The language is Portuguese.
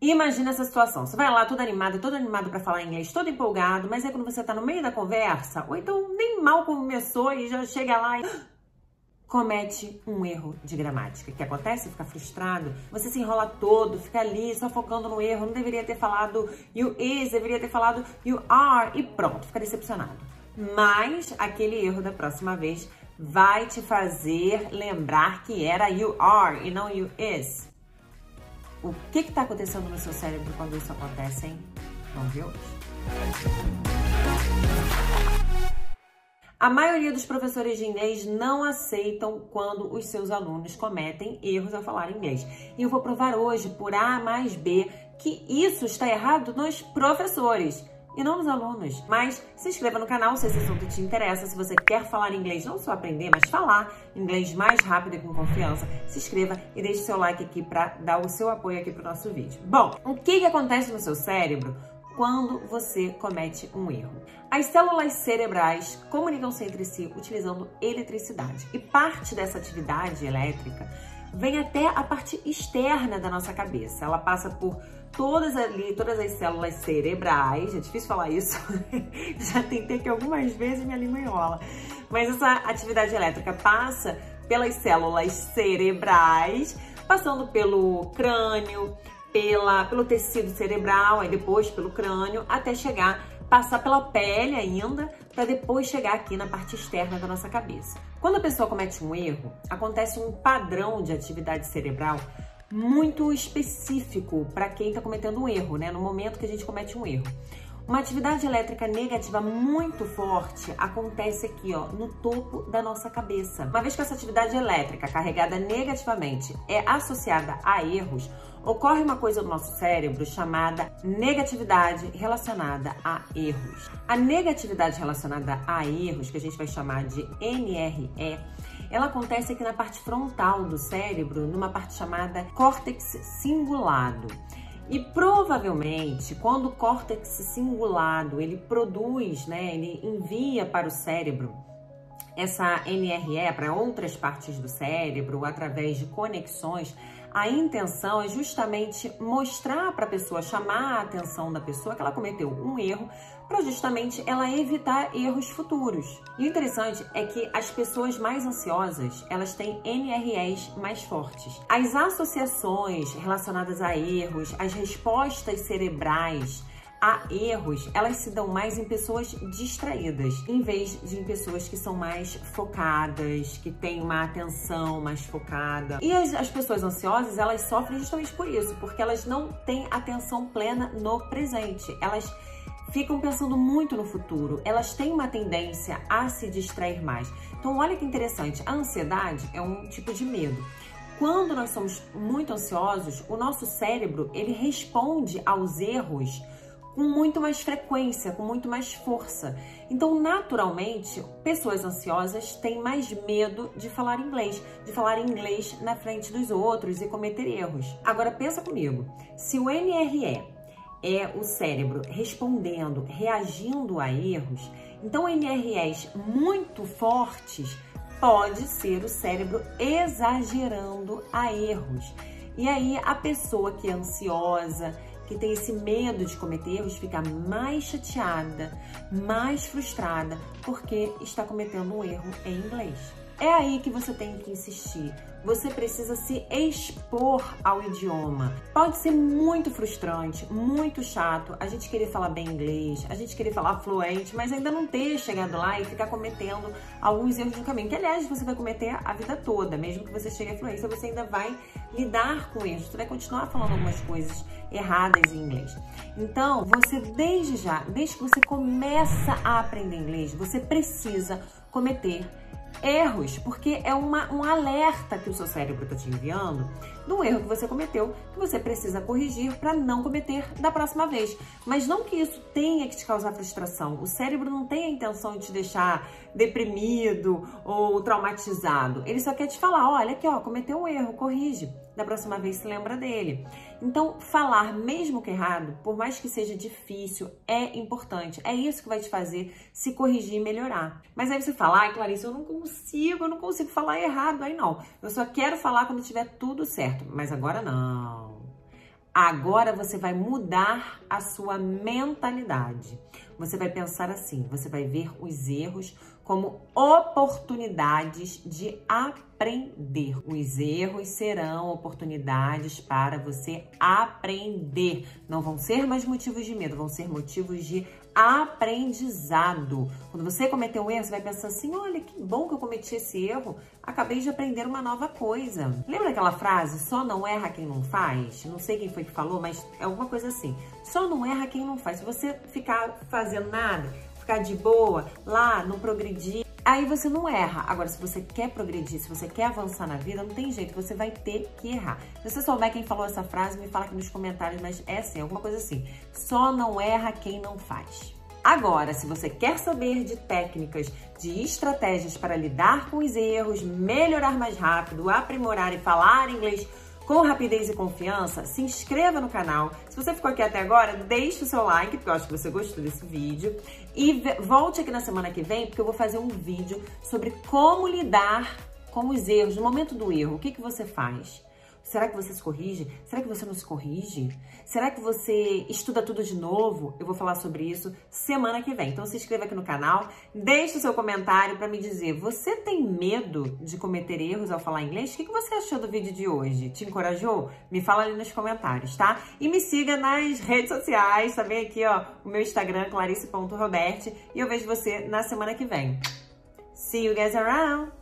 Imagina essa situação. Você vai lá todo animado, todo animado para falar inglês, todo empolgado, mas é quando você tá no meio da conversa, ou então nem mal começou e já chega lá e comete um erro de gramática. O que acontece? Fica frustrado, você se enrola todo, fica ali só focando no erro, não deveria ter falado you is, deveria ter falado you are e pronto, fica decepcionado. Mas aquele erro da próxima vez vai te fazer lembrar que era you are e não you is. O que está acontecendo no seu cérebro quando isso acontece, hein? Vamos ver hoje. A maioria dos professores de inglês não aceitam quando os seus alunos cometem erros ao falar inglês. E eu vou provar hoje, por A mais B, que isso está errado nos professores e não nos alunos. Mas se inscreva no canal se esse assunto te interessa. Se você quer falar inglês, não só aprender, mas falar inglês mais rápido e com confiança, se inscreva e deixe seu like aqui para dar o seu apoio aqui para o nosso vídeo. Bom, o que, que acontece no seu cérebro quando você comete um erro. As células cerebrais comunicam-se entre si utilizando eletricidade e parte dessa atividade elétrica vem até a parte externa da nossa cabeça. Ela passa por todas ali, todas as células cerebrais. É difícil falar isso. Já tentei aqui algumas vezes minha língua enrola. Mas essa atividade elétrica passa pelas células cerebrais, passando pelo crânio, pela, pelo tecido cerebral, aí depois pelo crânio, até chegar, passar pela pele ainda, para depois chegar aqui na parte externa da nossa cabeça. Quando a pessoa comete um erro, acontece um padrão de atividade cerebral muito específico para quem está cometendo um erro, né? No momento que a gente comete um erro. Uma atividade elétrica negativa muito forte acontece aqui, ó, no topo da nossa cabeça. Uma vez que essa atividade elétrica carregada negativamente é associada a erros, ocorre uma coisa no nosso cérebro chamada negatividade relacionada a erros. A negatividade relacionada a erros, que a gente vai chamar de NRE, ela acontece aqui na parte frontal do cérebro, numa parte chamada córtex cingulado. E provavelmente, quando o córtex cingulado ele produz, né, ele envia para o cérebro essa NRE para outras partes do cérebro através de conexões, a intenção é justamente mostrar para a pessoa, chamar a atenção da pessoa que ela cometeu um erro, para justamente ela evitar erros futuros. E o interessante é que as pessoas mais ansiosas, elas têm NREs mais fortes. As associações relacionadas a erros, as respostas cerebrais a erros, elas se dão mais em pessoas distraídas, em vez de em pessoas que são mais focadas, que têm uma atenção mais focada. E as, as pessoas ansiosas, elas sofrem justamente por isso, porque elas não têm atenção plena no presente. Elas ficam pensando muito no futuro, elas têm uma tendência a se distrair mais. Então, olha que interessante, a ansiedade é um tipo de medo. Quando nós somos muito ansiosos, o nosso cérebro, ele responde aos erros com muito mais frequência, com muito mais força. Então, naturalmente, pessoas ansiosas têm mais medo de falar inglês, de falar inglês na frente dos outros e cometer erros. Agora pensa comigo, se o NRE é o cérebro respondendo, reagindo a erros, então NREs muito fortes pode ser o cérebro exagerando a erros. E aí a pessoa que é ansiosa, que tem esse medo de cometer erros fica mais chateada, mais frustrada, porque está cometendo um erro em inglês. É aí que você tem que insistir. Você precisa se expor ao idioma. Pode ser muito frustrante, muito chato a gente querer falar bem inglês, a gente querer falar fluente, mas ainda não ter chegado lá e ficar cometendo alguns erros no caminho. Que, aliás, você vai cometer a vida toda. Mesmo que você chegue à fluência, você ainda vai lidar com isso. Você vai continuar falando algumas coisas erradas em inglês. Então, você desde já, desde que você começa a aprender inglês, você precisa cometer erros, porque é uma, um alerta que o seu cérebro está te enviando do erro que você cometeu, que você precisa corrigir para não cometer da próxima vez. Mas não que isso tenha que te causar frustração. O cérebro não tem a intenção de te deixar deprimido ou traumatizado. Ele só quer te falar, olha aqui, ó, cometeu um erro, corrige. Da próxima vez se lembra dele. Então, falar mesmo que errado, por mais que seja difícil, é importante. É isso que vai te fazer se corrigir e melhorar. Mas aí você fala, ai, Clarice, eu não consigo, eu não consigo falar errado. Aí não. Eu só quero falar quando tiver tudo certo. Mas agora não. Agora você vai mudar a sua mentalidade. Você vai pensar assim, você vai ver os erros como oportunidades de aprender. Os erros serão oportunidades para você aprender. Não vão ser mais motivos de medo, vão ser motivos de aprendizado. Quando você cometer um erro, você vai pensar assim: olha, que bom que eu cometi esse erro, acabei de aprender uma nova coisa. Lembra aquela frase: só não erra quem não faz? Não sei quem foi que falou, mas é alguma coisa assim. Só não erra quem não faz. Se você ficar fazendo nada, ficar de boa lá, não progredir, aí você não erra. Agora, se você quer progredir, se você quer avançar na vida, não tem jeito, você vai ter que errar. Se você souber quem falou essa frase, me fala aqui nos comentários, mas é assim, alguma coisa assim. Só não erra quem não faz. Agora, se você quer saber de técnicas, de estratégias para lidar com os erros, melhorar mais rápido, aprimorar e falar inglês com rapidez e confiança, se inscreva no canal. Se você ficou aqui até agora, deixe o seu like, porque eu acho que você gostou desse vídeo. E volte aqui na semana que vem, porque eu vou fazer um vídeo sobre como lidar com os erros, no momento do erro. O que, que você faz? Será que você se corrige? Será que você não se corrige? Será que você estuda tudo de novo? Eu vou falar sobre isso semana que vem. Então se inscreva aqui no canal, deixe o seu comentário para me dizer, você tem medo de cometer erros ao falar inglês? O que você achou do vídeo de hoje? Te encorajou? Me fala ali nos comentários, tá? E me siga nas redes sociais, também aqui, ó, o meu Instagram, clarice.robert, e eu vejo você na semana que vem. See you guys around!